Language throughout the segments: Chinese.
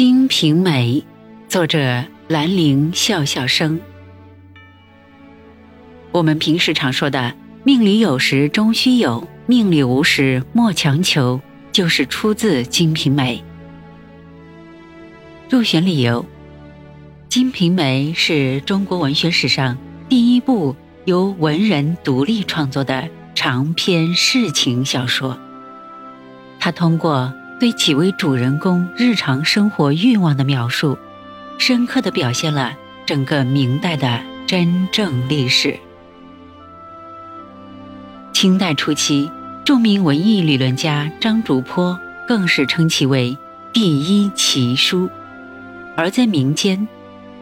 《金瓶梅》，作者兰陵笑笑生。我们平时常说的“命里有时终须有，命里无时莫强求”，就是出自《金瓶梅》。入选理由：《金瓶梅》是中国文学史上第一部由文人独立创作的长篇世情小说。它通过。对几位主人公日常生活欲望的描述，深刻地表现了整个明代的真正历史。清代初期，著名文艺理论家张竹坡更是称其为第一奇书，而在民间，《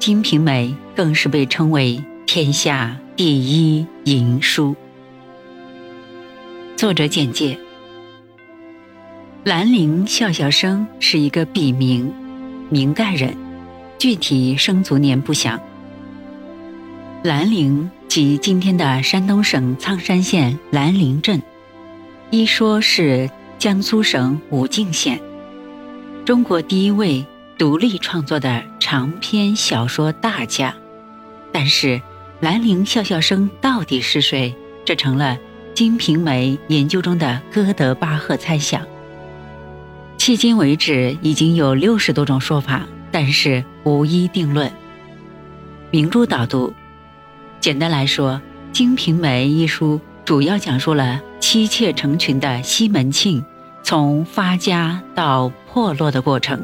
金瓶梅》更是被称为天下第一淫书。作者简介。兰陵笑笑生是一个笔名，明代人，具体生卒年不详。兰陵即今天的山东省苍山县兰陵镇，一说是江苏省武进县。中国第一位独立创作的长篇小说大家，但是兰陵笑笑生到底是谁？这成了《金瓶梅》研究中的哥德巴赫猜想。迄今为止，已经有六十多种说法，但是无一定论。名著导读：简单来说，《金瓶梅》一书主要讲述了妻妾成群的西门庆从发家到破落的过程。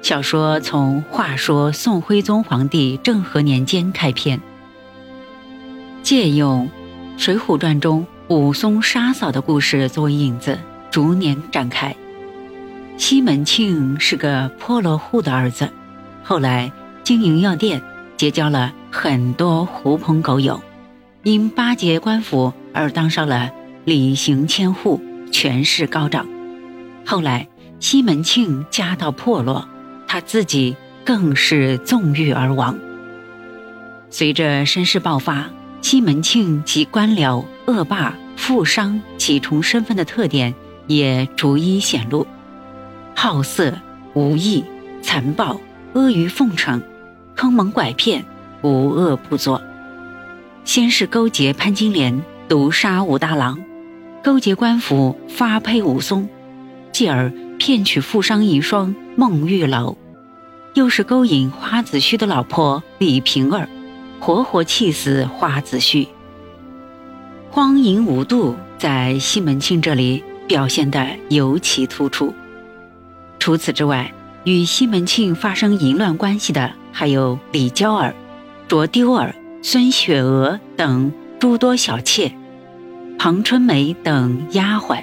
小说从话说宋徽宗皇帝政和年间开篇，借用《水浒传》中武松杀嫂的故事作为引子，逐年展开。西门庆是个破落户的儿子，后来经营药店，结交了很多狐朋狗友，因巴结官府而当上了礼行千户，权势高涨。后来西门庆家道破落，他自己更是纵欲而亡。随着身世爆发，西门庆及官僚、恶霸、富商几重身份的特点也逐一显露。好色、无义、残暴、阿谀奉承、坑蒙拐骗，无恶不作。先是勾结潘金莲毒杀武大郎，勾结官府发配武松，继而骗取富商遗孀孟玉楼，又是勾引花子虚的老婆李瓶儿，活活气死花子虚。荒淫无度在西门庆这里表现得尤其突出。除此之外，与西门庆发生淫乱关系的还有李娇儿、卓丢儿、孙雪娥等诸多小妾，庞春梅等丫鬟，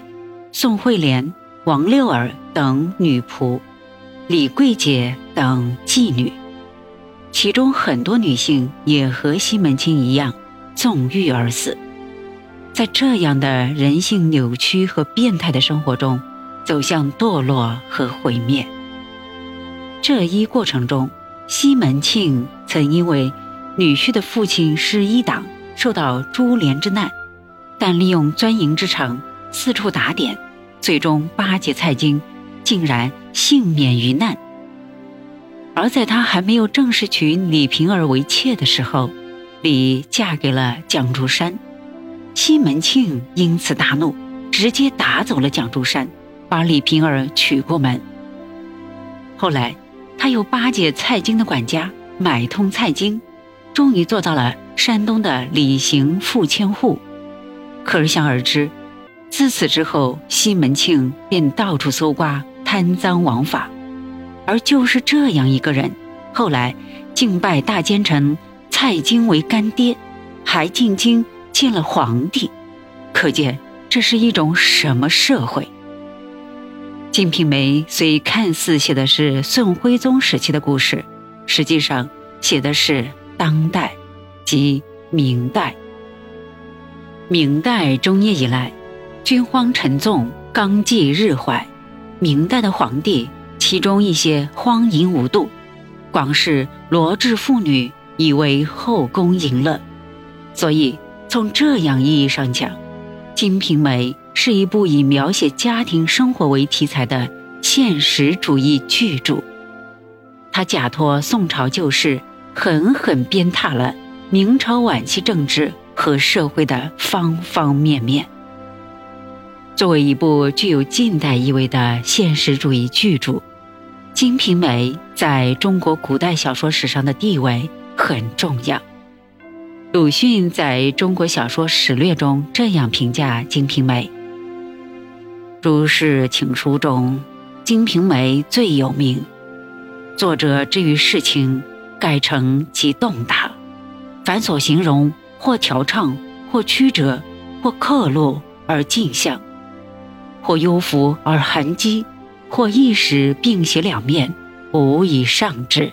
宋惠莲、王六儿等女仆，李桂姐等妓女，其中很多女性也和西门庆一样纵欲而死。在这样的人性扭曲和变态的生活中。走向堕落和毁灭。这一过程中，西门庆曾因为女婿的父亲是一党，受到株连之难，但利用钻营之长，四处打点，最终巴结蔡京，竟然幸免于难。而在他还没有正式娶李瓶儿为妾的时候，李嫁给了蒋竹山，西门庆因此大怒，直接打走了蒋竹山。把李瓶儿娶过门。后来，他又巴结蔡京的管家，买通蔡京，终于做到了山东的李行富千户。可想而知，自此之后，西门庆便到处搜刮，贪赃枉法。而就是这样一个人，后来竟拜大奸臣蔡京为干爹，还进京见了皇帝。可见这是一种什么社会？《金瓶梅》虽看似写的是宋徽宗时期的故事，实际上写的是当代，即明代。明代中叶以来，军荒沉重，纲纪日坏。明代的皇帝，其中一些荒淫无度，广视罗织妇女以为后宫淫乐。所以，从这样意义上讲，《金瓶梅》。是一部以描写家庭生活为题材的现实主义巨著，他假托宋朝旧事，狠狠鞭挞了明朝晚期政治和社会的方方面面。作为一部具有近代意味的现实主义巨著，《金瓶梅》在中国古代小说史上的地位很重要。鲁迅在中国小说史略中这样评价《金瓶梅》：“诸事情书中，《金瓶梅》最有名。作者之于事情，改成其动大，凡所形容，或调畅，或曲折，或刻录而尽象。”或幽浮而痕迹，或一时并写两面，无以上之。